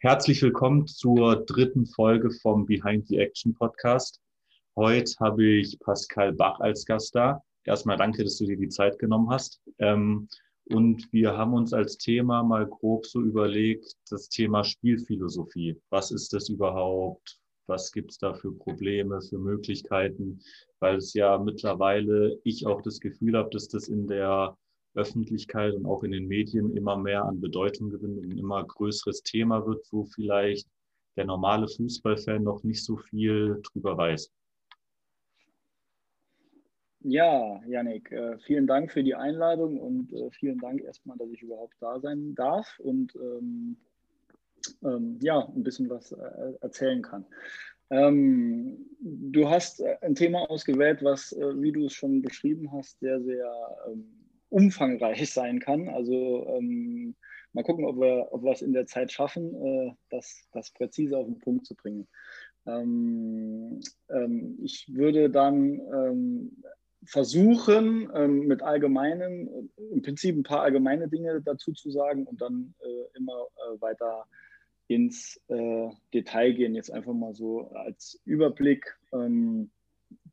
Herzlich willkommen zur dritten Folge vom Behind the Action Podcast. Heute habe ich Pascal Bach als Gast da. Erstmal danke, dass du dir die Zeit genommen hast. Ähm, und wir haben uns als Thema mal grob so überlegt, das Thema Spielphilosophie. Was ist das überhaupt? Was gibt es da für Probleme, für Möglichkeiten? Weil es ja mittlerweile ich auch das Gefühl habe, dass das in der Öffentlichkeit und auch in den Medien immer mehr an Bedeutung gewinnt und ein immer größeres Thema wird, wo vielleicht der normale Fußballfan noch nicht so viel drüber weiß. Ja, Janik, äh, vielen Dank für die Einladung und äh, vielen Dank erstmal, dass ich überhaupt da sein darf und ähm, ähm, ja, ein bisschen was äh, erzählen kann. Ähm, du hast äh, ein Thema ausgewählt, was, äh, wie du es schon beschrieben hast, sehr, sehr ähm, umfangreich sein kann. Also ähm, mal gucken, ob wir, ob wir es in der Zeit schaffen, äh, das, das präzise auf den Punkt zu bringen. Ähm, ähm, ich würde dann ähm, versuchen, mit allgemeinen, im Prinzip ein paar allgemeine Dinge dazu zu sagen und dann äh, immer äh, weiter ins äh, Detail gehen. Jetzt einfach mal so als Überblick. Ähm,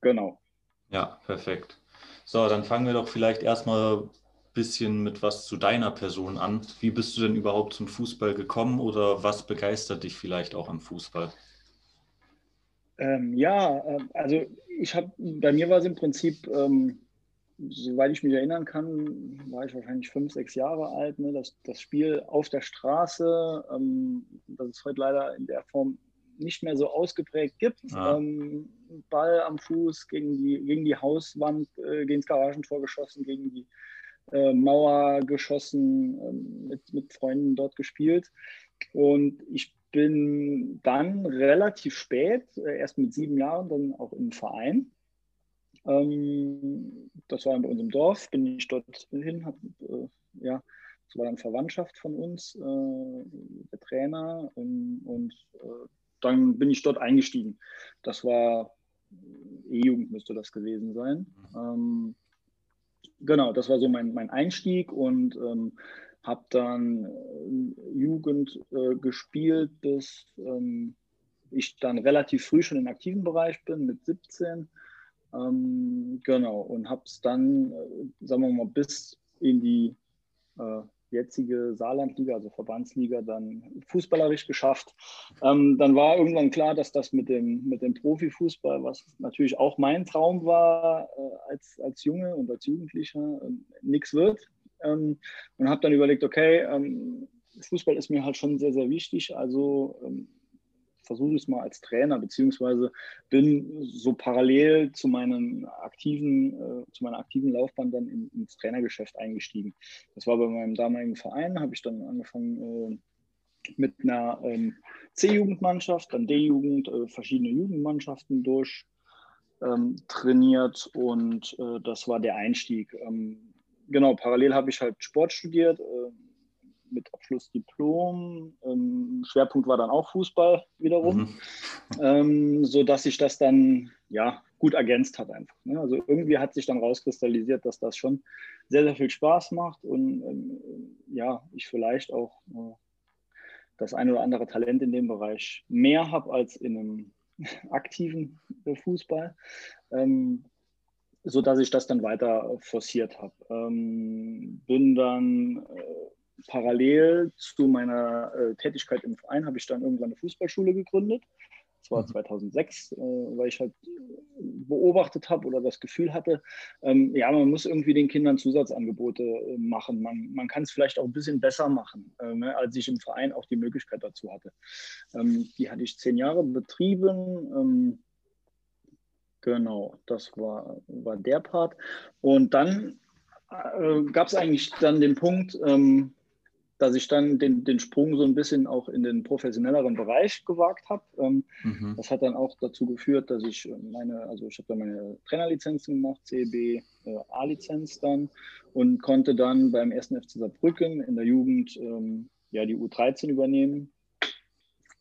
genau. Ja, perfekt. So, dann fangen wir doch vielleicht erstmal ein bisschen mit was zu deiner Person an. Wie bist du denn überhaupt zum Fußball gekommen oder was begeistert dich vielleicht auch am Fußball? Ähm, ja, äh, also ich habe, bei mir war es im Prinzip, ähm, soweit ich mich erinnern kann, war ich wahrscheinlich fünf, sechs Jahre alt. Ne? Das, das Spiel auf der Straße, ähm, das es heute leider in der Form nicht mehr so ausgeprägt gibt. Ah. Ähm, Ball am Fuß gegen die, gegen die Hauswand, äh, gegen das Garagentor geschossen, gegen die äh, Mauer geschossen, äh, mit, mit Freunden dort gespielt. Und ich bin dann relativ spät, äh, erst mit sieben Jahren, dann auch im Verein. Ähm, das war bei uns im Dorf, bin ich dort hin, hab, äh, ja, das war dann Verwandtschaft von uns, äh, der Trainer und, und äh, dann bin ich dort eingestiegen. Das war E-Jugend müsste das gewesen sein. Mhm. Ähm, genau, das war so mein, mein Einstieg und ähm, habe dann äh, Jugend äh, gespielt, bis ähm, ich dann relativ früh schon im aktiven Bereich bin, mit 17. Ähm, genau, und habe es dann, äh, sagen wir mal, bis in die äh, jetzige Saarlandliga, also Verbandsliga, dann fußballerisch geschafft. Ähm, dann war irgendwann klar, dass das mit dem, mit dem Profifußball, was natürlich auch mein Traum war äh, als, als Junge und als Jugendlicher, äh, nichts wird. Ähm, und habe dann überlegt, okay, ähm, Fußball ist mir halt schon sehr, sehr wichtig. Also ähm, versuche es mal als Trainer, beziehungsweise bin so parallel zu, meinen aktiven, äh, zu meiner aktiven Laufbahn dann in, ins Trainergeschäft eingestiegen. Das war bei meinem damaligen Verein, habe ich dann angefangen äh, mit einer ähm, C-Jugendmannschaft, dann D-Jugend, äh, verschiedene Jugendmannschaften durch ähm, trainiert und äh, das war der Einstieg. Ähm, genau, parallel habe ich halt Sport studiert äh, mit Abschluss Diplom. Ähm, Schwerpunkt war dann auch Fußball wiederum, mhm. ähm, so dass sich das dann ja gut ergänzt hat einfach. Ne? Also irgendwie hat sich dann rauskristallisiert, dass das schon sehr sehr viel Spaß macht und ähm, ja ich vielleicht auch äh, das ein oder andere Talent in dem Bereich mehr habe als in einem aktiven äh, Fußball. Ähm, so dass ich das dann weiter forciert habe. Ähm, bin dann äh, parallel zu meiner äh, Tätigkeit im Verein habe ich dann irgendwann eine Fußballschule gegründet. Das war 2006, mhm. äh, weil ich halt beobachtet habe oder das Gefühl hatte, ähm, ja, man muss irgendwie den Kindern Zusatzangebote äh, machen. Man, man kann es vielleicht auch ein bisschen besser machen, äh, ne, als ich im Verein auch die Möglichkeit dazu hatte. Ähm, die hatte ich zehn Jahre betrieben. Ähm, genau, das war, war der Part. Und dann äh, gab es eigentlich dann den Punkt, ähm, dass ich dann den, den Sprung so ein bisschen auch in den professionelleren Bereich gewagt habe. Ähm, mhm. Das hat dann auch dazu geführt, dass ich meine, also ich habe dann meine Trainerlizenzen gemacht, CB äh, A-Lizenz dann und konnte dann beim 1. FC Saarbrücken in der Jugend ähm, ja die U13 übernehmen.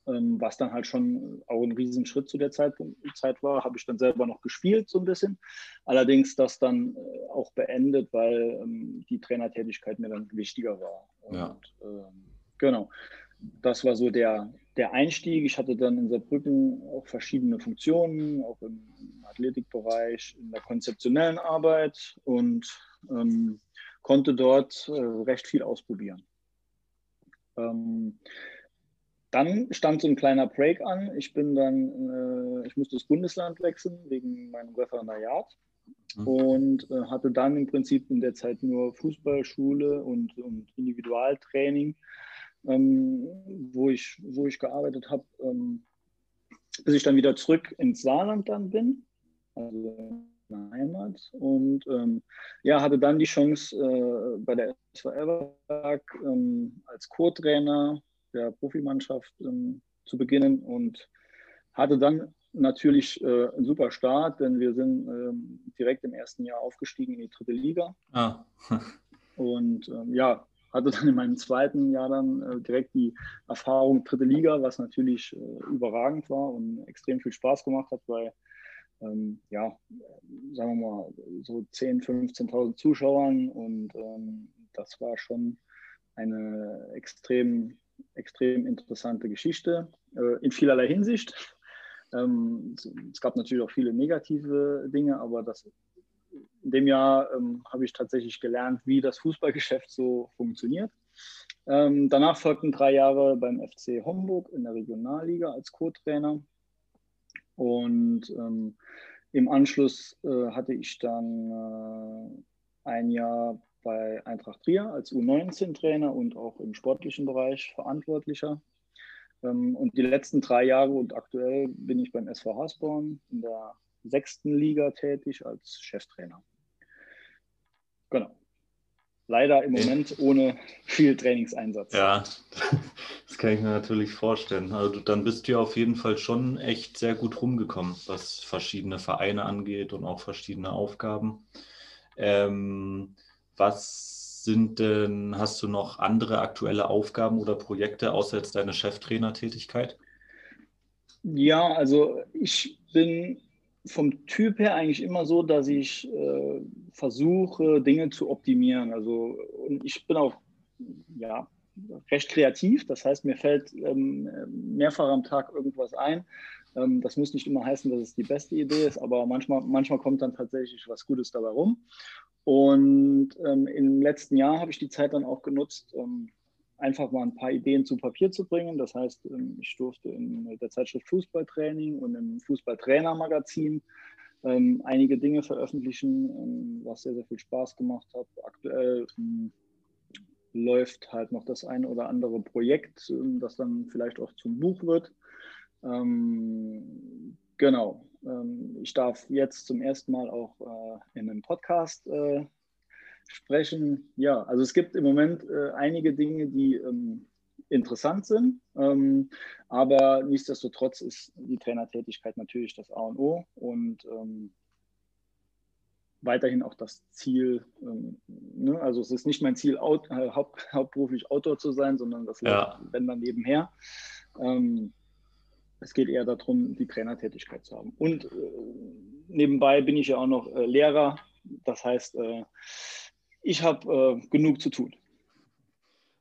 ähm, was dann halt schon auch ein Riesenschritt zu der Zeit, Zeit war, habe ich dann selber noch gespielt so ein bisschen. Allerdings das dann äh, auch beendet, weil ähm, die Trainertätigkeit mir dann wichtiger war. Und, ja. ähm, genau, das war so der, der Einstieg. Ich hatte dann in Saarbrücken auch verschiedene Funktionen, auch im Athletikbereich, in der konzeptionellen Arbeit und ähm, konnte dort äh, recht viel ausprobieren. Ähm, dann stand so ein kleiner Break an. Ich bin dann, äh, ich musste das Bundesland wechseln wegen meinem Referendariat mhm. und äh, hatte dann im Prinzip in der Zeit nur Fußballschule und, und Individualtraining, ähm, wo, ich, wo ich gearbeitet habe, ähm, bis ich dann wieder zurück ins Saarland dann bin, also Heimat und ähm, ja, hatte dann die Chance äh, bei der SV Everberg ähm, als Co-Trainer der Profimannschaft ähm, zu beginnen und hatte dann natürlich äh, einen super Start, denn wir sind ähm, direkt im ersten Jahr aufgestiegen in die dritte Liga. Ah. und ähm, ja, hatte dann in meinem zweiten Jahr dann äh, direkt die Erfahrung dritte Liga, was natürlich äh, überragend war und extrem viel Spaß gemacht hat, weil ähm, ja, sagen wir mal, so 10.000, 15.000 Zuschauern und ähm, das war schon eine extrem extrem interessante Geschichte äh, in vielerlei Hinsicht. Ähm, es gab natürlich auch viele negative Dinge, aber das, in dem Jahr ähm, habe ich tatsächlich gelernt, wie das Fußballgeschäft so funktioniert. Ähm, danach folgten drei Jahre beim FC Homburg in der Regionalliga als Co-Trainer. Und ähm, im Anschluss äh, hatte ich dann äh, ein Jahr bei Eintracht Trier als U19-Trainer und auch im sportlichen Bereich Verantwortlicher. Ähm, und die letzten drei Jahre und aktuell bin ich beim SV Hasborn in der sechsten Liga tätig als Cheftrainer. Genau. Leider im Moment ohne viel Trainingseinsatz. Ja, das kann ich mir natürlich vorstellen. Also dann bist du ja auf jeden Fall schon echt sehr gut rumgekommen, was verschiedene Vereine angeht und auch verschiedene Aufgaben. Ähm, was sind denn, hast du noch andere aktuelle Aufgaben oder Projekte außer jetzt deine Cheftrainertätigkeit? Ja, also ich bin vom Typ her eigentlich immer so, dass ich äh, versuche, Dinge zu optimieren. Also und ich bin auch ja, recht kreativ. Das heißt, mir fällt ähm, mehrfach am Tag irgendwas ein. Ähm, das muss nicht immer heißen, dass es die beste Idee ist, aber manchmal, manchmal kommt dann tatsächlich was Gutes dabei rum. Und ähm, im letzten Jahr habe ich die Zeit dann auch genutzt, ähm, einfach mal ein paar Ideen zu Papier zu bringen. Das heißt, ähm, ich durfte in der Zeitschrift Fußballtraining und im Fußballtrainermagazin ähm, einige Dinge veröffentlichen, ähm, was sehr, sehr viel Spaß gemacht hat. Aktuell ähm, läuft halt noch das eine oder andere Projekt, das dann vielleicht auch zum Buch wird. Genau. Ähm, ich darf jetzt zum ersten Mal auch äh, in einem Podcast äh, sprechen. Ja, also es gibt im Moment äh, einige Dinge, die ähm, interessant sind, ähm, aber nichtsdestotrotz ist die Trainertätigkeit natürlich das A und O und weiterhin auch das Ziel. Ne? Also es ist nicht mein Ziel, haupt, hauptberuflich Autor zu sein, sondern das ja. wenn dann nebenher. Es geht eher darum, die Trainertätigkeit zu haben. Und äh, nebenbei bin ich ja auch noch äh, Lehrer. Das heißt, äh, ich habe äh, genug zu tun.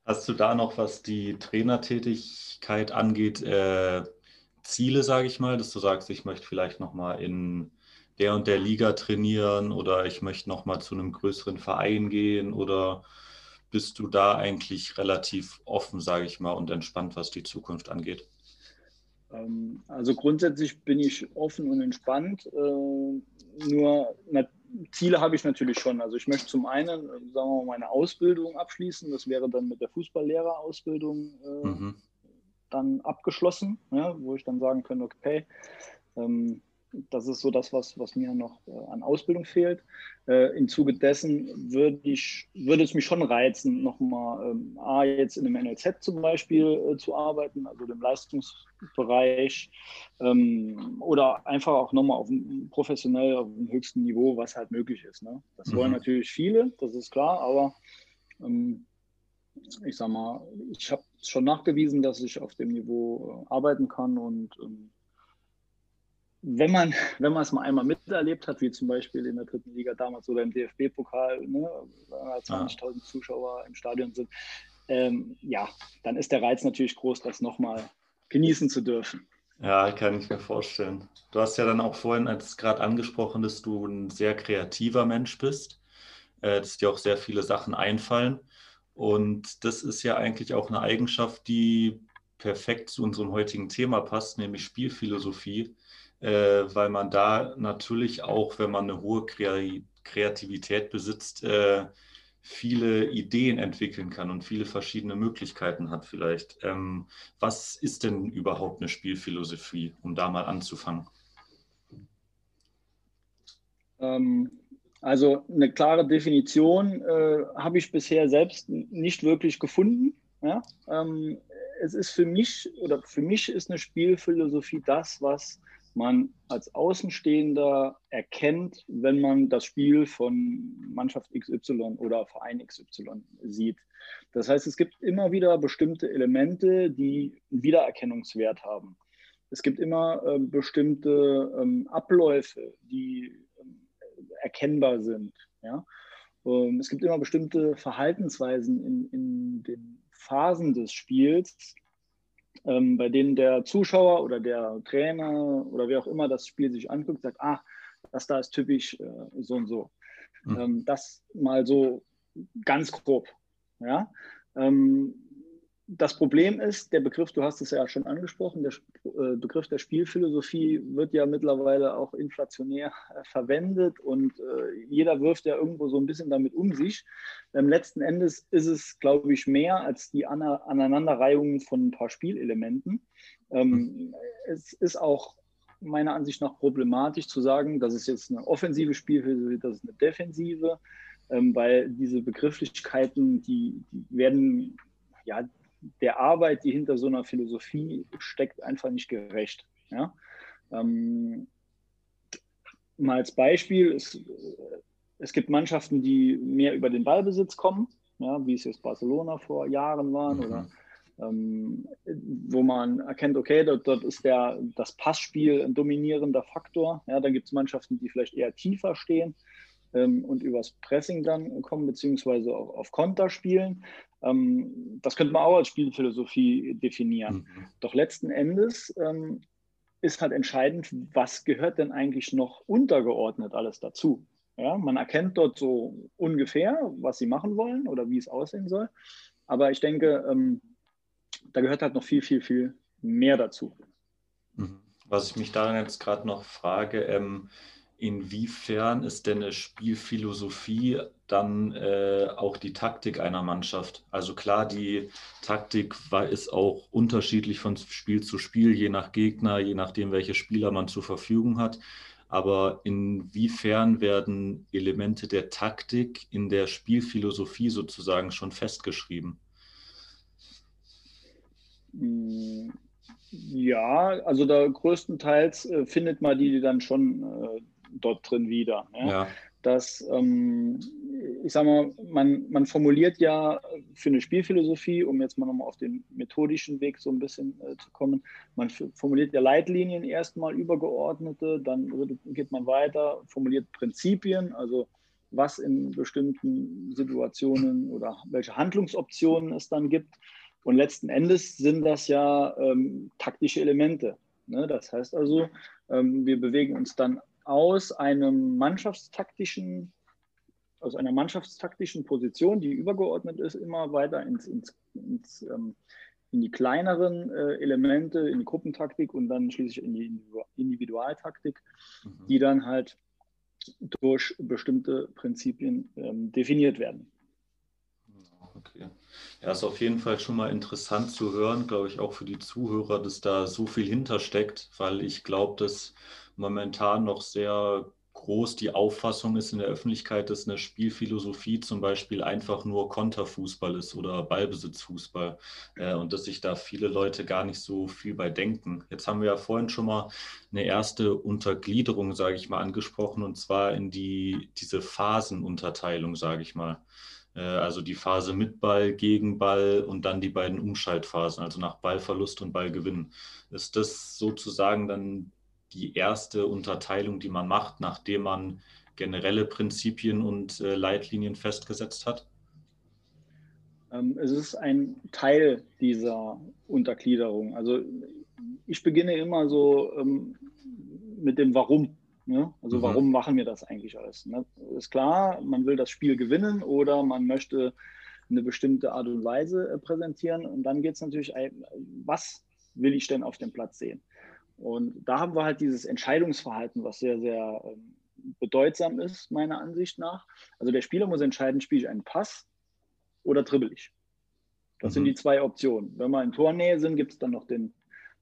Hast du da noch, was die Trainertätigkeit angeht, äh, Ziele, sage ich mal, dass du sagst, ich möchte vielleicht nochmal in der und der Liga trainieren oder ich möchte nochmal zu einem größeren Verein gehen oder bist du da eigentlich relativ offen, sage ich mal, und entspannt, was die Zukunft angeht? Ähm, also grundsätzlich bin ich offen und entspannt. Äh, nur na, Ziele habe ich natürlich schon. Also ich möchte zum einen, sagen wir mal, meine Ausbildung abschließen. Das wäre dann mit der Fußballlehrerausbildung äh, mhm. dann abgeschlossen, ja, wo ich dann sagen könnte, okay, ähm, das ist so das, was, was mir noch äh, an Ausbildung fehlt. Äh, Im Zuge dessen würde, ich, würde es mich schon reizen, nochmal ähm, A, jetzt in einem NLZ zum Beispiel äh, zu arbeiten, also dem Leistungsbereich, ähm, oder einfach auch nochmal auf dem, professionell auf dem höchsten Niveau, was halt möglich ist. Ne? Das mhm. wollen natürlich viele, das ist klar, aber ähm, ich sag mal, ich habe schon nachgewiesen, dass ich auf dem Niveau äh, arbeiten kann und ähm, wenn man, wenn man es mal einmal miterlebt hat, wie zum Beispiel in der dritten Liga damals oder im DFB-Pokal, ne, 20.000 ah. Zuschauer im Stadion sind, ähm, ja, dann ist der Reiz natürlich groß, das nochmal genießen zu dürfen. Ja, kann ich mir vorstellen. Du hast ja dann auch vorhin als gerade angesprochen, dass du ein sehr kreativer Mensch bist, äh, dass dir auch sehr viele Sachen einfallen. Und das ist ja eigentlich auch eine Eigenschaft, die perfekt zu unserem heutigen Thema passt, nämlich Spielphilosophie, weil man da natürlich auch, wenn man eine hohe Kreativität besitzt, äh, viele Ideen entwickeln kann und viele verschiedene Möglichkeiten hat vielleicht. Ähm, was ist denn überhaupt eine Spielphilosophie, um da mal anzufangen? Ähm, also eine klare Definition äh, habe ich bisher selbst nicht wirklich gefunden. Ja? Ähm, es ist für mich oder für mich ist eine Spielphilosophie das, was man als Außenstehender erkennt, wenn man das Spiel von Mannschaft XY oder Verein XY sieht. Das heißt, es gibt immer wieder bestimmte Elemente, die einen Wiedererkennungswert haben. Es gibt immer äh, bestimmte ähm, Abläufe, die erkennbar sind. Ja? Ähm, es gibt immer bestimmte Verhaltensweisen in, in den Phasen des Spiels, ähm, bei denen der Zuschauer oder der Trainer oder wer auch immer das Spiel sich anguckt, sagt, ah, das da ist typisch äh, so und so. Mhm. Ähm, das mal so ganz grob. Ja? Ähm, das Problem ist, der Begriff, du hast es ja schon angesprochen, der äh, Begriff der Spielphilosophie wird ja mittlerweile auch inflationär äh, verwendet und äh, jeder wirft ja irgendwo so ein bisschen damit um sich. Ähm, letzten Endes ist es, glaube ich, mehr als die Aneinanderreihung von ein paar Spielelementen. Ähm, mhm. Es ist auch meiner Ansicht nach problematisch zu sagen, das ist jetzt eine offensive Spielphilosophie, das ist eine defensive, ähm, weil diese Begrifflichkeiten, die, die werden ja, der Arbeit, die hinter so einer Philosophie steckt, einfach nicht gerecht. Ja? Ähm, mal als Beispiel, es, es gibt Mannschaften, die mehr über den Ballbesitz kommen, ja, wie es jetzt Barcelona vor Jahren waren mhm. oder ähm, wo man erkennt, okay, dort, dort, ist der, das Passspiel ein dominierender Faktor. Ja, dann gibt es Mannschaften, die vielleicht eher tiefer stehen ähm, und übers Pressing dann kommen, beziehungsweise auch auf Konter spielen. Ähm, das könnte man auch als Spielphilosophie definieren. Mhm. Doch letzten Endes ähm, ist halt entscheidend, was gehört denn eigentlich noch untergeordnet alles dazu. Ja, man erkennt dort so ungefähr, was sie machen wollen oder wie es aussehen soll. Aber ich denke, ähm, da gehört halt noch viel, viel, viel mehr dazu. Mhm. Was ich mich daran jetzt gerade noch frage, ähm, Inwiefern ist denn eine Spielphilosophie dann äh, auch die Taktik einer Mannschaft? Also klar, die Taktik war, ist auch unterschiedlich von Spiel zu Spiel, je nach Gegner, je nachdem, welche Spieler man zur Verfügung hat. Aber inwiefern werden Elemente der Taktik in der Spielphilosophie sozusagen schon festgeschrieben? Ja, also da größtenteils äh, findet man die dann schon äh, dort drin wieder. Ja? ja. Dass, ähm, ich sag mal, man, man formuliert ja für eine Spielphilosophie, um jetzt mal nochmal auf den methodischen Weg so ein bisschen äh, zu kommen, man formuliert ja Leitlinien erstmal übergeordnete, dann geht man weiter, formuliert Prinzipien, also was in bestimmten Situationen oder welche Handlungsoptionen es dann gibt. Und letzten Endes sind das ja ähm, taktische Elemente. Ne? Das heißt also, ähm, wir bewegen uns dann aus einem mannschaftstaktischen, aus einer mannschaftstaktischen Position, die übergeordnet ist, immer weiter ins, ins, ins ähm, in die kleineren äh, Elemente, in die Gruppentaktik und dann schließlich in die Individualtaktik, mhm. die dann halt durch bestimmte Prinzipien ähm, definiert werden. Okay. Ja, ist auf jeden Fall schon mal interessant zu hören, glaube ich, auch für die Zuhörer, dass da so viel hintersteckt, weil ich glaube, dass momentan noch sehr groß die Auffassung ist in der Öffentlichkeit, dass eine Spielphilosophie zum Beispiel einfach nur Konterfußball ist oder Ballbesitzfußball äh, und dass sich da viele Leute gar nicht so viel bei denken. Jetzt haben wir ja vorhin schon mal eine erste Untergliederung, sage ich mal, angesprochen und zwar in die diese Phasenunterteilung, sage ich mal. Äh, also die Phase mit Ball, gegen Ball und dann die beiden Umschaltphasen, also nach Ballverlust und Ballgewinn. Ist das sozusagen dann die erste Unterteilung, die man macht, nachdem man generelle Prinzipien und äh, Leitlinien festgesetzt hat? Ähm, es ist ein Teil dieser Untergliederung. Also ich beginne immer so ähm, mit dem Warum. Ne? Also mhm. warum machen wir das eigentlich alles? Ne? Ist klar, man will das Spiel gewinnen oder man möchte eine bestimmte Art und Weise äh, präsentieren. Und dann geht es natürlich, was will ich denn auf dem Platz sehen? Und da haben wir halt dieses Entscheidungsverhalten, was sehr, sehr ähm, bedeutsam ist, meiner Ansicht nach. Also der Spieler muss entscheiden, spiele ich einen Pass oder dribbel ich. Das mhm. sind die zwei Optionen. Wenn wir in Tornähe sind, gibt es dann noch den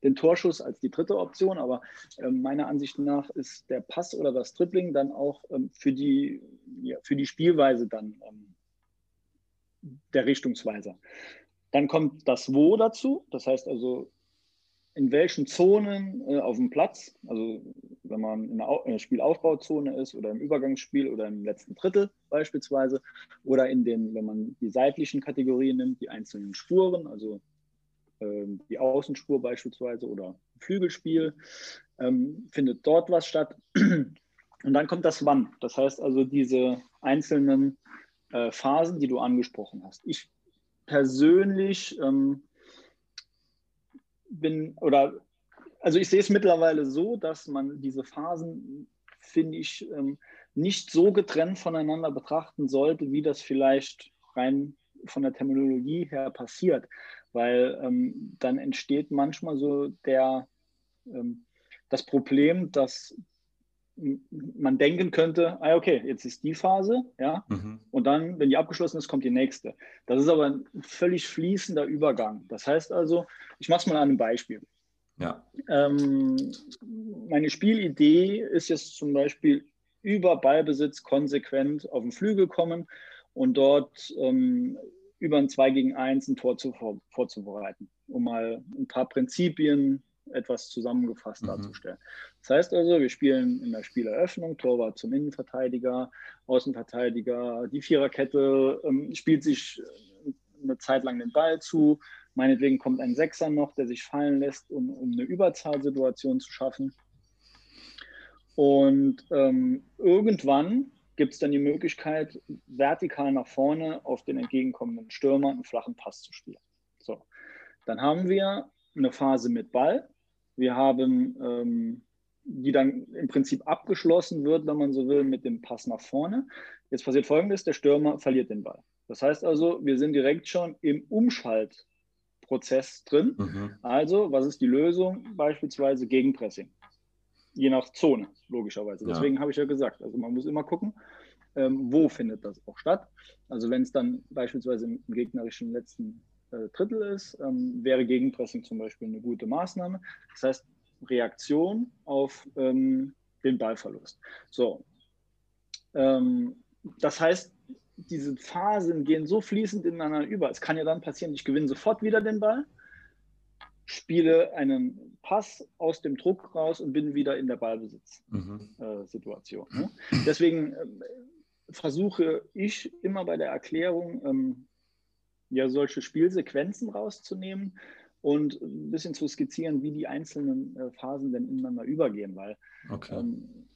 den Torschuss als die dritte Option. Aber ähm, meiner Ansicht nach ist der Pass oder das Dribbling dann auch ähm, für, die, ja, für die Spielweise dann ähm, der Richtungsweiser. Dann kommt das Wo dazu, das heißt also, in welchen Zonen äh, auf dem Platz, also wenn man in der, Spielaufbauzone ist oder im Übergangsspiel oder im letzten Drittel beispielsweise, oder in den, wenn man die seitlichen Kategorien nimmt, die einzelnen Spuren, also ähm, die Außenspur beispielsweise oder Flügelspiel, ähm, findet dort was statt. Und dann kommt das Wann. Das heißt also diese einzelnen äh, Phasen, die du angesprochen hast. Ich persönlich ähm, bin oder also ich sehe es mittlerweile so, dass man diese Phasen, finde ich, ähm, nicht so getrennt voneinander betrachten sollte, wie das vielleicht rein von der Terminologie her passiert. Weil ähm, dann entsteht manchmal so der, ähm, das Problem, dass man denken könnte, ah, okay, jetzt ist die Phase, ja, mhm. und dann, wenn die abgeschlossen ist, kommt die nächste. Das ist aber ein völlig fließender Übergang. Das heißt also, ich mache es mal an einem Beispiel. Ja. Ähm, meine Spielidee ist jetzt zum Beispiel über Ballbesitz konsequent auf den Flügel kommen und dort ähm, über ein 2 gegen 1 ein Tor zu, vorzubereiten, um mal ein paar Prinzipien etwas zusammengefasst mhm. darzustellen. Das heißt also, wir spielen in der Spieleröffnung, Torwart zum Innenverteidiger, Außenverteidiger, die Viererkette ähm, spielt sich äh, eine Zeit lang den Ball zu. Meinetwegen kommt ein Sechser noch, der sich fallen lässt, um, um eine Überzahlsituation zu schaffen. Und ähm, irgendwann gibt es dann die Möglichkeit, vertikal nach vorne auf den entgegenkommenden Stürmer einen flachen Pass zu spielen. So, dann haben wir eine Phase mit Ball. Wir haben, ähm, die dann im Prinzip abgeschlossen wird, wenn man so will, mit dem Pass nach vorne. Jetzt passiert Folgendes, der Stürmer verliert den Ball. Das heißt also, wir sind direkt schon im Umschaltprozess drin. Mhm. Also, was ist die Lösung? Beispielsweise Gegenpressing je nach Zone, logischerweise. Ja. Deswegen habe ich ja gesagt, also man muss immer gucken, ähm, wo findet das auch statt. Also wenn es dann beispielsweise im, gegnerischen letzten Drittel ist, ähm, wäre Gegenpressing zum Beispiel eine gute Maßnahme. Das heißt, Reaktion auf ähm, den Ballverlust. So. Ähm, das heißt, diese Phasen gehen so fließend ineinander über. Es kann ja dann passieren, ich gewinne sofort wieder den Ball spiele einen Pass aus dem Druck raus und bin wieder in der Ballbesitzsituation. Mhm. Äh, ne? Deswegen äh, versuche ich immer bei der Erklärung, ähm, ja, solche Spielsequenzen rauszunehmen und ein bisschen zu skizzieren, wie die einzelnen äh, Phasen denn ineinander übergehen, weil okay. ähm,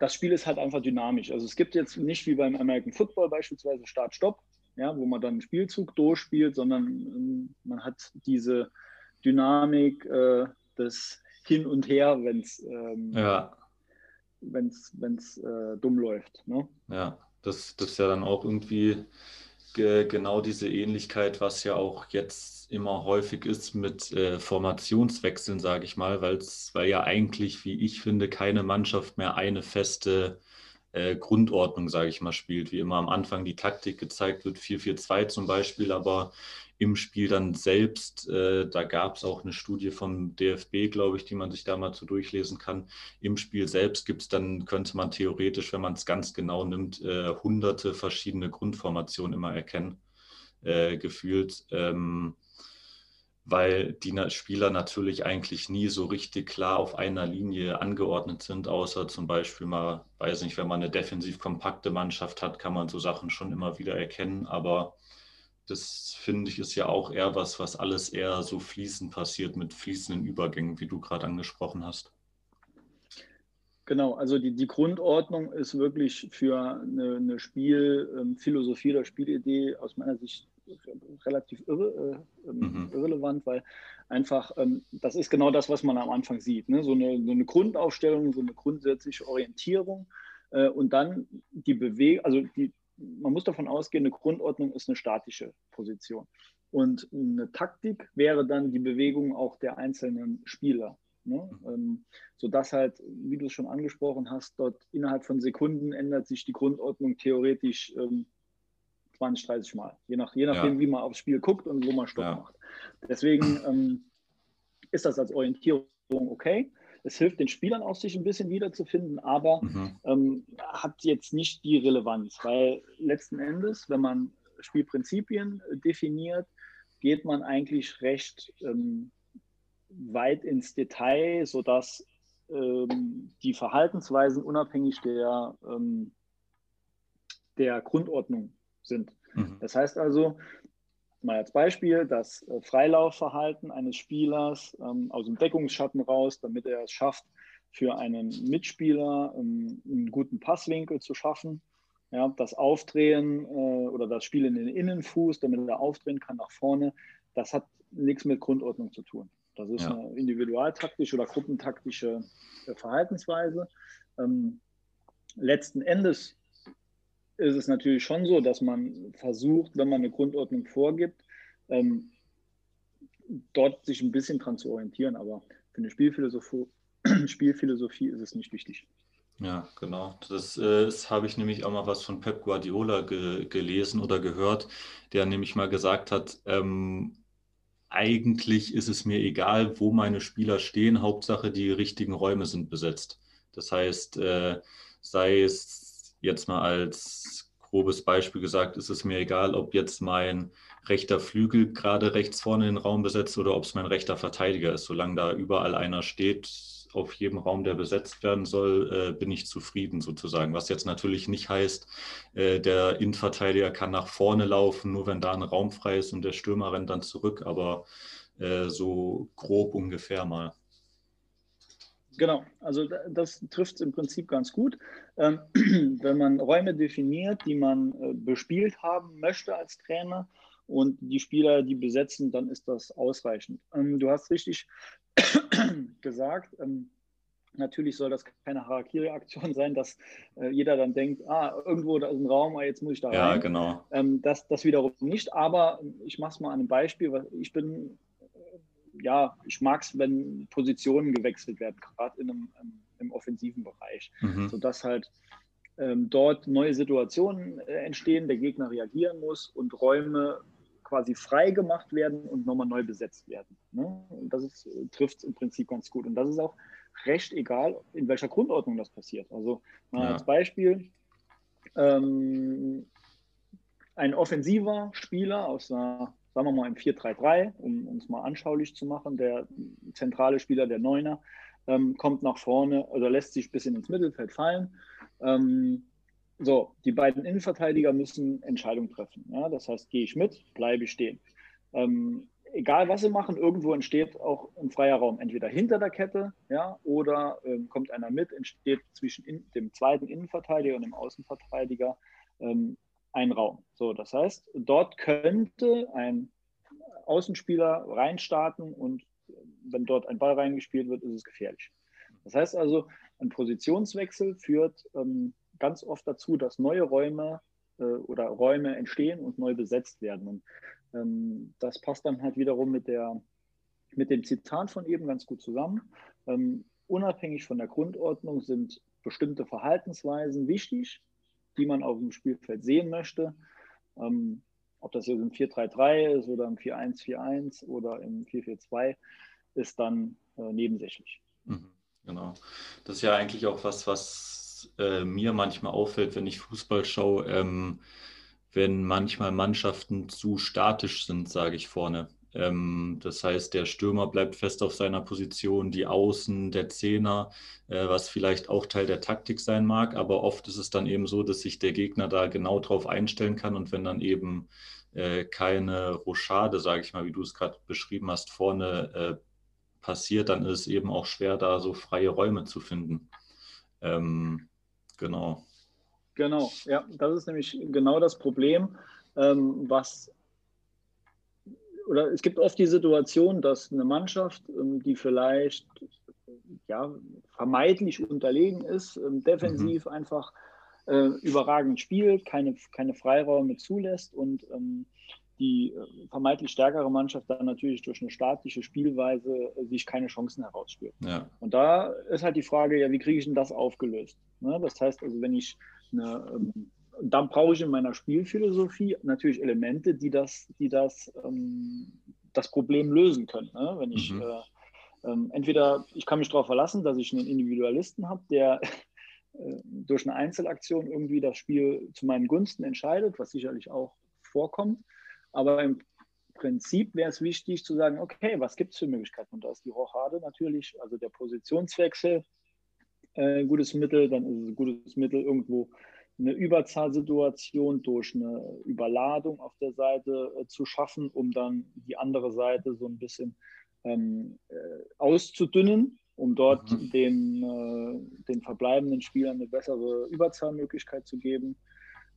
das Spiel ist halt einfach dynamisch. Also es gibt jetzt nicht wie beim American Football beispielsweise Start-Stopp, ja, wo man dann einen Spielzug durchspielt, sondern ähm, man hat diese Dynamik äh, des Hin und Her, wenn es ähm, ja. wenn's, wenn's, äh, dumm läuft. Ne? Ja, das, das ist ja dann auch irgendwie ge genau diese Ähnlichkeit, was ja auch jetzt immer häufig ist mit äh, Formationswechseln, sage ich mal, weil ja eigentlich, wie ich finde, keine Mannschaft mehr eine feste äh, Grundordnung, sage ich mal, spielt. Wie immer am Anfang die Taktik gezeigt wird, 4-4-2 zum Beispiel, aber im Spiel dann selbst, äh, da gab es auch eine Studie vom DFB, glaube ich, die man sich da mal zu durchlesen kann. Im Spiel selbst gibt es dann, könnte man theoretisch, wenn man es ganz genau nimmt, äh, hunderte verschiedene Grundformationen immer erkennen, äh, gefühlt. Ähm, weil die Spieler natürlich eigentlich nie so richtig klar auf einer Linie angeordnet sind, außer zum Beispiel mal, weiß nicht, wenn man eine defensiv kompakte Mannschaft hat, kann man so Sachen schon immer wieder erkennen, aber das finde ich ist ja auch eher was, was alles eher so fließend passiert mit fließenden Übergängen, wie du gerade angesprochen hast. Genau, also die, die Grundordnung ist wirklich für eine, eine Spielphilosophie oder Spielidee aus meiner Sicht relativ irre, äh, ähm, mhm. irrelevant, weil einfach ähm, das ist genau das, was man am Anfang sieht. Ne? So, eine, so eine Grundaufstellung, so eine grundsätzliche Orientierung äh, und dann die Bewegung, also die, man muss davon ausgehen, eine Grundordnung ist eine statische Position. Und eine Taktik wäre dann die Bewegung auch der einzelnen Spieler. Ne? Mhm. Ähm, sodass halt, wie du es schon angesprochen hast, dort innerhalb von Sekunden ändert sich die Grundordnung theoretisch ähm, 20, 30 Mal. Je, nach, je nachdem, ja. wie man aufs Spiel guckt und wo man Stopp ja. macht. Deswegen ähm, ist das als Orientierung okay. Es hilft den Spielern auch, sich ein bisschen wiederzufinden, aber mhm. ähm, hat jetzt nicht die Relevanz, weil letzten Endes, wenn man Spielprinzipien definiert, geht man eigentlich recht ähm, weit ins Detail, sodass ähm, die Verhaltensweisen unabhängig der, ähm, der Grundordnung sind. Mhm. Das heißt also, mal als Beispiel, das äh, Freilaufverhalten eines Spielers ähm, aus dem Deckungsschatten raus, damit er es schafft, für einen Mitspieler ähm, einen guten Passwinkel zu schaffen. Ja, das Aufdrehen äh, oder das Spiel in den Innenfuß, damit er aufdrehen kann nach vorne, das hat nichts mit Grundordnung zu tun. Das ist ja. eine individualtaktische oder gruppentaktische äh, Verhaltensweise. Ähm, letzten Endes ist es natürlich schon so, dass man versucht, wenn man eine Grundordnung vorgibt, ähm, dort sich ein bisschen dran zu orientieren. Aber für eine Spielphilosophie, Spielphilosophie ist es nicht wichtig. Ja, genau. Das, äh, das habe ich nämlich auch mal was von Pep Guardiola ge gelesen oder gehört, der nämlich mal gesagt hat, ähm, eigentlich ist es mir egal, wo meine Spieler stehen, Hauptsache die richtigen Räume sind besetzt. Das heißt, äh, sei es jetzt mal als grobes Beispiel gesagt, ist es mir egal, ob jetzt mein rechter Flügel gerade rechts vorne den Raum besetzt oder ob es mein rechter Verteidiger ist. Solange da überall einer steht, auf jedem Raum, der besetzt werden soll, äh, bin ich zufrieden sozusagen. Was jetzt natürlich nicht heißt, äh, der Innenverteidiger kann nach vorne laufen, nur wenn da ein Raum frei ist und der Stürmer rennt dann zurück, aber äh, so grob ungefähr mal. Genau, also das trifft es im Prinzip ganz gut. Ähm, wenn man Räume definiert, die man äh, bespielt haben möchte als Trainer und die Spieler, die besetzen, dann ist das ausreichend. Ähm, du hast richtig gesagt, ähm, natürlich soll das keine Harakiri-Aktion sein, dass äh, jeder dann denkt, ah, irgendwo da ist ein Raum, ah, jetzt muss ich da ja, rein. Ja, genau. Das, das wiederum nicht, aber ich mache es mal an einem Beispiel, ich bin ja, ich mag es, wenn Positionen gewechselt werden, gerade in einem, im offensiven Bereich, mhm. sodass halt ähm, dort neue Situationen äh, entstehen, der Gegner reagieren muss und Räume quasi frei gemacht werden und nochmal neu besetzt werden. Ne? Und das trifft es im Prinzip ganz gut. Und das ist auch recht egal, in welcher Grundordnung das passiert. Also ja. als Beispiel, ähm, ein offensiver Spieler aus einer sagen wir mal im 4-3-3, um es mal anschaulich zu machen, der zentrale Spieler, der Neuner, ähm, kommt nach vorne, also lässt sich ein bisschen ins Mittelfeld fallen. Ähm, so, die beiden Innenverteidiger müssen Entscheidungen treffen. Ja? Das heißt, gehe ich mit, bleibe ich stehen. Ähm, egal was sie machen, irgendwo entsteht auch ein freier Raum, entweder hinter der Kette, ja, oder ähm, kommt einer mit, entsteht zwischen in, dem zweiten Innenverteidiger und dem Außenverteidiger ein Raum. So, das heißt, dort könnte ein Außenspieler reinstarten und wenn dort ein Ball reingespielt wird, ist es gefährlich. Das heißt also, ein Positionswechsel führt ähm, ganz oft dazu, dass neue Räume äh, oder Räume entstehen und neu besetzt werden. Und ähm, das passt dann halt wiederum mit, der, mit dem Zitat von eben ganz gut zusammen. Ähm, unabhängig von der Grundordnung sind bestimmte Verhaltensweisen wichtig, die man auf dem Spielfeld sehen möchte. Ähm, ob das jetzt im 4-3-3 ist oder im 4-1-4-1 oder im 4-4-2, ist dann äh, nebensächlich. Mhm, genau. Das ist ja eigentlich auch was, was äh, mir manchmal auffällt, wenn ich Fußball schaue, ähm, wenn manchmal Mannschaften zu statisch sind, sage ich vorne. Ähm, das heißt, der Stürmer bleibt fest auf seiner Position, die Außen, der Zehner, äh, was vielleicht auch Teil der Taktik sein mag, aber oft ist es dann eben so, dass sich der Gegner da genau drauf einstellen kann und wenn dann eben äh, keine Rochade, sage ich mal, wie du es gerade beschrieben hast, vorne äh, passiert, dann ist es eben auch schwer, da so freie Räume zu finden. Ähm, genau. Genau, ja, das ist nämlich genau das Problem, ähm, was oder es gibt oft die Situation, dass eine Mannschaft, ähm, die vielleicht ja, vermeintlich unterlegen ist, ähm, defensiv mhm. einfach äh, überragend spielt, keine, keine Freiräume zulässt und ähm, die äh, vermeintlich stärkere Mannschaft dann natürlich durch eine statische Spielweise äh, sich keine Chancen herausspielt. Ja. Und da ist halt die Frage, ja, wie kriege ich denn das aufgelöst? Ne? Das heißt also, wenn ich eine, ähm, dann brauche ich in meiner Spielphilosophie natürlich Elemente, die das, die das, ähm, das Problem lösen können. Ne? Wenn ich mhm. äh, ähm, entweder ich kann mich darauf verlassen, dass ich einen Individualisten habe, der äh, durch eine Einzelaktion irgendwie das Spiel zu meinen Gunsten entscheidet, was sicherlich auch vorkommt. Aber im Prinzip wäre es wichtig zu sagen, okay, was gibt es für Möglichkeiten? Und da ist die Rochade natürlich, also der Positionswechsel, äh, gutes Mittel, dann ist es ein gutes Mittel irgendwo eine Überzahlsituation durch eine Überladung auf der Seite äh, zu schaffen, um dann die andere Seite so ein bisschen ähm, äh, auszudünnen, um dort mhm. den, äh, den verbleibenden Spielern eine bessere Überzahlmöglichkeit zu geben.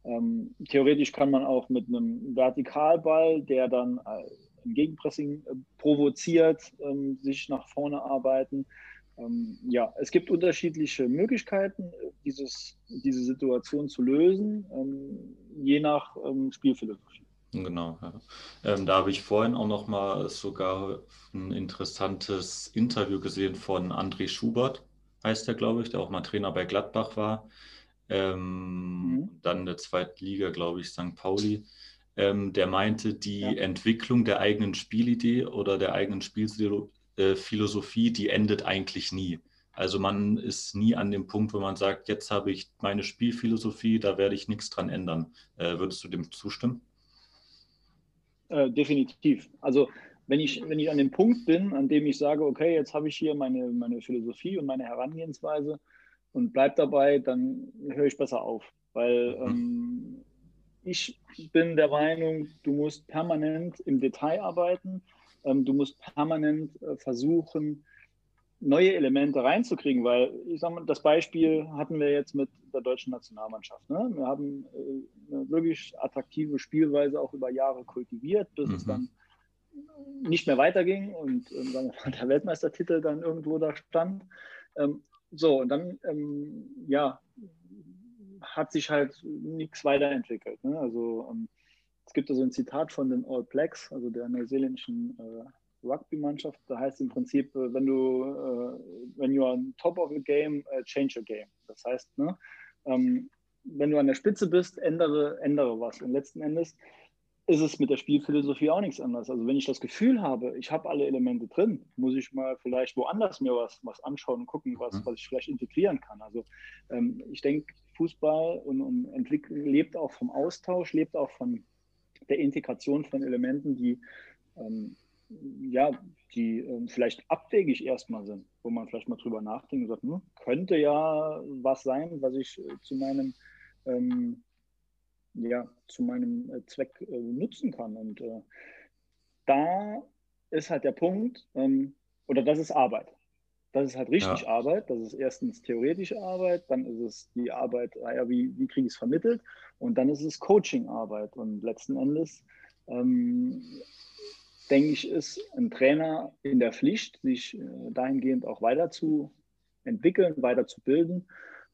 Ähm, theoretisch kann man auch mit einem Vertikalball, der dann äh, im Gegenpressing äh, provoziert, ähm, sich nach vorne arbeiten. Ähm, ja, es gibt unterschiedliche Möglichkeiten, dieses, diese Situation zu lösen, ähm, je nach ähm, Spielphilosophie. Genau. Ja. Ähm, da habe ich vorhin auch noch mal sogar ein interessantes Interview gesehen von André Schubert, heißt er, glaube ich, der auch mal Trainer bei Gladbach war. Ähm, mhm. Dann in der zweiten Liga, glaube ich, St. Pauli. Ähm, der meinte, die ja. Entwicklung der eigenen Spielidee oder der eigenen Spielphilosophie, die endet eigentlich nie. Also man ist nie an dem Punkt, wo man sagt, jetzt habe ich meine Spielphilosophie, da werde ich nichts dran ändern. Äh, würdest du dem zustimmen? Äh, definitiv. Also wenn ich, wenn ich an dem Punkt bin, an dem ich sage, okay, jetzt habe ich hier meine, meine Philosophie und meine Herangehensweise, und bleib dabei, dann höre ich besser auf. Weil mhm. ähm, ich bin der Meinung, du musst permanent im Detail arbeiten, du musst permanent äh, versuchen, neue Elemente reinzukriegen, weil ich sage mal, das Beispiel hatten wir jetzt mit der deutschen Nationalmannschaft. Ne? Wir haben äh, eine wirklich attraktive Spielweise auch über Jahre kultiviert, bis mhm. es dann nicht mehr weiterging und äh, mal, der Weltmeistertitel dann irgendwo da stand. Ähm, so, und dann, ähm, ja, hat sich halt nichts weiterentwickelt. Ne? Also ähm, es gibt da so ein Zitat von den All Blacks, also der neuseeländischen äh, Rugby-Mannschaft. Da heißt im Prinzip, äh, wenn du, äh, wenn you are on top of a game, uh, change your game. Das heißt, ne, ähm, wenn du an der Spitze bist, ändere, ändere was. Und letzten Endes ist es mit der Spielphilosophie auch nichts anderes. Also wenn ich das Gefühl habe, ich habe alle Elemente drin, muss ich mal vielleicht woanders mir was, was anschauen und gucken, was, mhm. was ich vielleicht integrieren kann. Also ähm, ich denke, Fußball und, und Entwicklung lebt auch vom Austausch, lebt auch von der Integration von Elementen, die ähm, ja, die ähm, vielleicht abwegig erstmal sind, wo man vielleicht mal drüber nachdenkt und sagt, hm, könnte ja was sein, was ich äh, zu meinem ähm, ja, zu meinem äh, Zweck äh, nutzen kann. Und äh, da ist halt der Punkt, ähm, oder das ist Arbeit. Das ist halt richtig ja. Arbeit. Das ist erstens theoretische Arbeit, dann ist es die Arbeit, ja, wie, wie kriege ich es vermittelt und dann ist es Coaching-Arbeit. Und letzten Endes, ähm, denke ich, ist ein Trainer in der Pflicht, sich äh, dahingehend auch weiterzuentwickeln, weiterzubilden,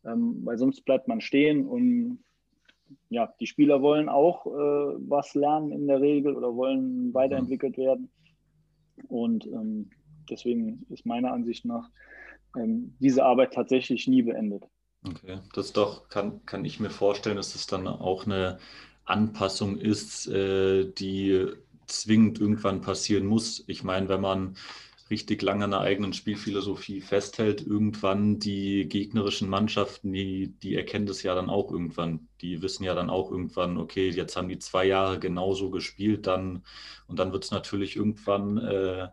ähm, weil sonst bleibt man stehen und ja, die Spieler wollen auch äh, was lernen in der Regel oder wollen weiterentwickelt werden. Und ähm, deswegen ist meiner Ansicht nach ähm, diese Arbeit tatsächlich nie beendet. Okay, das doch, kann, kann ich mir vorstellen, dass es dann auch eine Anpassung ist, äh, die zwingend irgendwann passieren muss. Ich meine, wenn man richtig lange an der eigenen Spielphilosophie festhält, irgendwann die gegnerischen Mannschaften, die, die erkennen das ja dann auch irgendwann. Die wissen ja dann auch irgendwann, okay, jetzt haben die zwei Jahre genauso gespielt, dann und dann wird es natürlich irgendwann äh,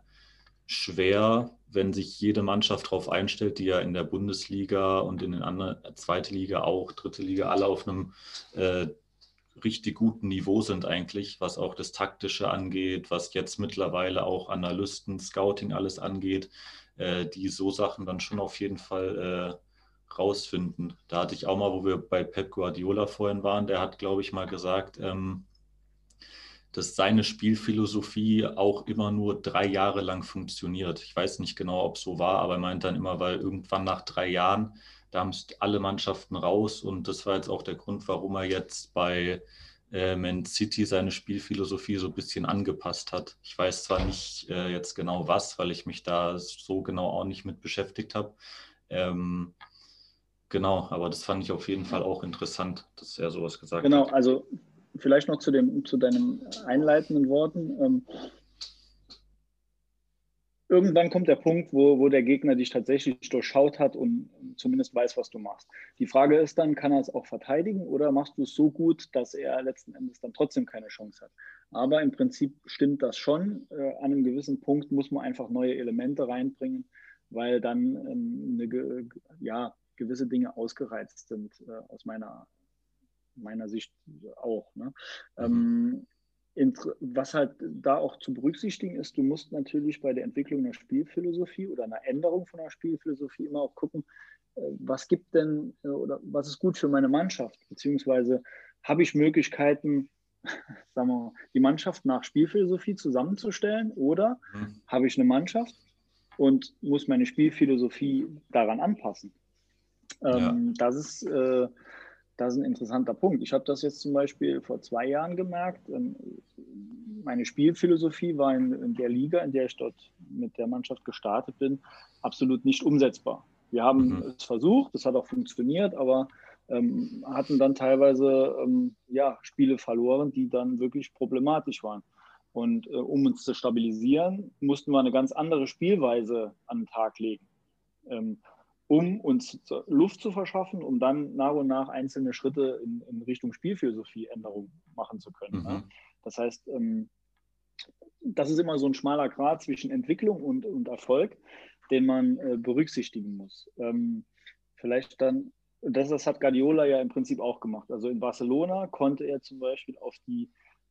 schwer, wenn sich jede Mannschaft darauf einstellt, die ja in der Bundesliga und in den anderen, zweite Liga auch, dritte Liga, alle auf einem äh, richtig guten Niveau sind eigentlich, was auch das Taktische angeht, was jetzt mittlerweile auch Analysten, Scouting alles angeht, äh, die so Sachen dann schon auf jeden Fall äh, rausfinden. Da hatte ich auch mal, wo wir bei Pep Guardiola vorhin waren, der hat, glaube ich, mal gesagt, ähm, dass seine Spielphilosophie auch immer nur drei Jahre lang funktioniert. Ich weiß nicht genau, ob es so war, aber er meint dann immer, weil irgendwann nach drei Jahren, da haben alle Mannschaften raus und das war jetzt auch der Grund, warum er jetzt bei äh, Man City seine Spielphilosophie so ein bisschen angepasst hat. Ich weiß zwar nicht äh, jetzt genau was, weil ich mich da so genau auch nicht mit beschäftigt habe. Ähm, genau, aber das fand ich auf jeden Fall auch interessant, dass er sowas gesagt genau, hat. Genau, also vielleicht noch zu, dem, zu deinen einleitenden Worten. Ähm, irgendwann kommt der Punkt, wo, wo der Gegner dich tatsächlich durchschaut hat und zumindest weiß, was du machst. Die Frage ist dann, kann er es auch verteidigen oder machst du es so gut, dass er letzten Endes dann trotzdem keine Chance hat? Aber im Prinzip stimmt das schon. Äh, an einem gewissen Punkt muss man einfach neue Elemente reinbringen, weil dann ähm, eine, ja, gewisse Dinge ausgereizt sind, äh, aus meiner meiner Sicht auch. Ne? Mhm. Ähm, was halt da auch zu berücksichtigen ist, du musst natürlich bei der Entwicklung einer Spielphilosophie oder einer Änderung von einer Spielphilosophie immer auch gucken, äh, was gibt denn äh, oder was ist gut für meine Mannschaft, beziehungsweise habe ich Möglichkeiten, sagen wir mal, die Mannschaft nach Spielphilosophie zusammenzustellen oder mhm. habe ich eine Mannschaft und muss meine Spielphilosophie daran anpassen. Ähm, ja. Das ist äh, das ist ein interessanter Punkt. Ich habe das jetzt zum Beispiel vor zwei Jahren gemerkt. Ähm, meine Spielphilosophie war in, in, der Liga, in der ich dort mit der Mannschaft gestartet bin, absolut nicht umsetzbar. Wir haben mhm. es versucht, es hat auch funktioniert, aber ähm, hatten dann teilweise ähm, ja, Spiele verloren, die dann wirklich problematisch waren. Und äh, um uns zu stabilisieren, mussten wir eine ganz andere Spielweise an den Tag legen. Ähm, um uns Luft zu verschaffen, um dann nach und nach einzelne Schritte in, in Richtung Spielphilosophie-Änderung machen zu können. Ne? Mhm. Ne? Das heißt, ähm, das ist immer so ein schmaler Grad zwischen Entwicklung und, und Erfolg, den man äh, berücksichtigen muss. Ähm, vielleicht dann, das, das hat Guardiola ja im Prinzip auch gemacht. Also in Barcelona konnte er zum Beispiel auf die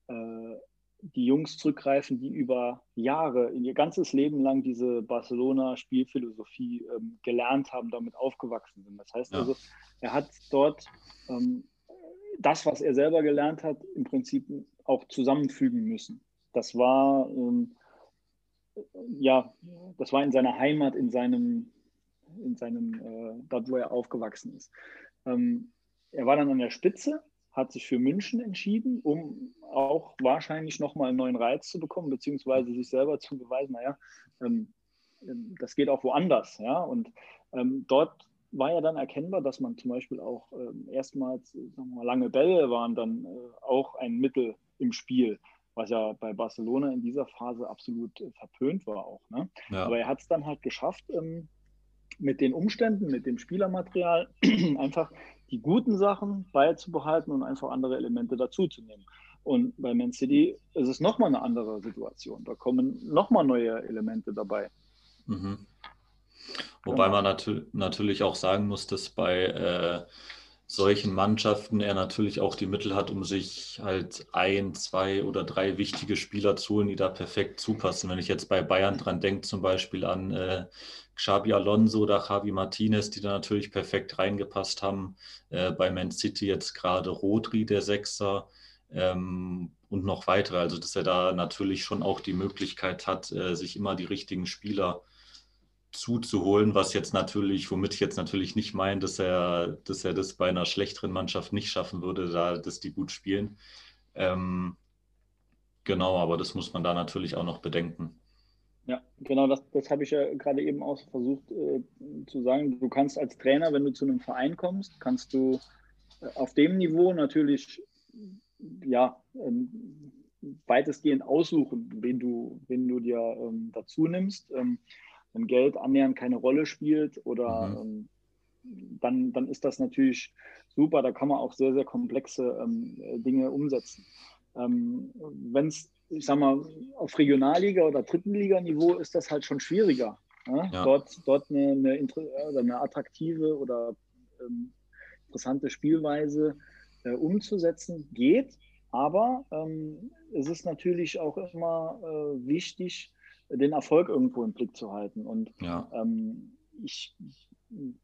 äh, die Jungs zurückgreifen, die über Jahre, in ihr ganzes Leben lang diese Barcelona-Spielphilosophie ähm, gelernt haben, damit aufgewachsen sind. Das heißt ja. also, er hat dort ähm, das, was er selber gelernt hat, im Prinzip auch zusammenfügen müssen. Das war ähm, ja, das war in seiner Heimat, in seinem, in seinem, äh, dort, wo er aufgewachsen ist. Ähm, er war dann an der Spitze hat sich für München entschieden, um auch wahrscheinlich nochmal einen neuen Reiz zu bekommen, beziehungsweise sich selber zu beweisen, naja, ähm, ähm, das geht auch woanders. Ja? Und ähm, dort war ja dann erkennbar, dass man zum Beispiel auch ähm, erstmals mal, lange Bälle waren dann äh, auch ein Mittel im Spiel, was ja bei Barcelona in dieser Phase absolut äh, verpönt war auch. Ne? Ja. Aber er hat es dann halt geschafft, ähm, mit den Umständen, mit dem Spielermaterial einfach die guten Sachen beizubehalten und einfach andere Elemente dazuzunehmen. Und bei Man City ist es nochmal eine andere Situation. Da kommen nochmal neue Elemente dabei. Mhm. Wobei ja. man nat natürlich auch sagen muss, dass bei äh, solchen Mannschaften er natürlich auch die Mittel hat, um sich halt ein, zwei oder drei wichtige Spieler zu holen, die da perfekt zupassen. Wenn ich jetzt bei Bayern dran denke, zum Beispiel an äh, Xabi Alonso oder Javi Martinez, die da natürlich perfekt reingepasst haben. Äh, bei Man City jetzt gerade Rodri, der Sechser, ähm, und noch weitere. Also, dass er da natürlich schon auch die Möglichkeit hat, äh, sich immer die richtigen Spieler zuzuholen, was jetzt natürlich, womit ich jetzt natürlich nicht meine, dass er, dass er das bei einer schlechteren Mannschaft nicht schaffen würde, da dass die gut spielen. Ähm, genau, aber das muss man da natürlich auch noch bedenken. Ja, genau, das, das habe ich ja gerade eben auch versucht äh, zu sagen. Du kannst als Trainer, wenn du zu einem Verein kommst, kannst du äh, auf dem Niveau natürlich ja, ähm, weitestgehend aussuchen, wen du, wen du dir ähm, dazu nimmst. Ähm, wenn Geld annähernd keine Rolle spielt oder mhm. ähm, dann, dann ist das natürlich super. Da kann man auch sehr, sehr komplexe ähm, Dinge umsetzen. Ähm, wenn es, ich sag mal, auf Regionalliga- oder Drittenliga-Niveau ist das halt schon schwieriger. Ne? Ja. Dort, dort eine, eine, eine attraktive oder ähm, interessante Spielweise äh, umzusetzen geht. Aber ähm, es ist natürlich auch immer äh, wichtig, den Erfolg irgendwo im Blick zu halten. Und ja. ähm, ich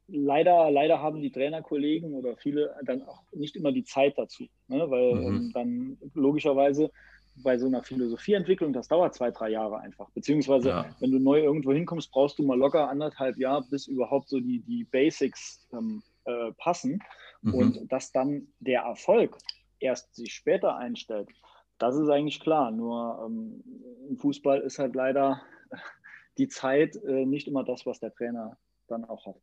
leider, leider haben die Trainerkollegen oder viele dann auch nicht immer die Zeit dazu, ne? weil mhm. ähm, dann logischerweise bei so einer Philosophieentwicklung, das dauert zwei, drei Jahre einfach. Beziehungsweise, ja. wenn du neu irgendwo hinkommst, brauchst du mal locker anderthalb Jahre, bis überhaupt so die, die Basics ähm, äh, passen. Mhm. Und dass dann der Erfolg erst sich später einstellt, das ist eigentlich klar. Nur ähm, im Fußball ist halt leider die Zeit äh, nicht immer das, was der Trainer dann auch hat.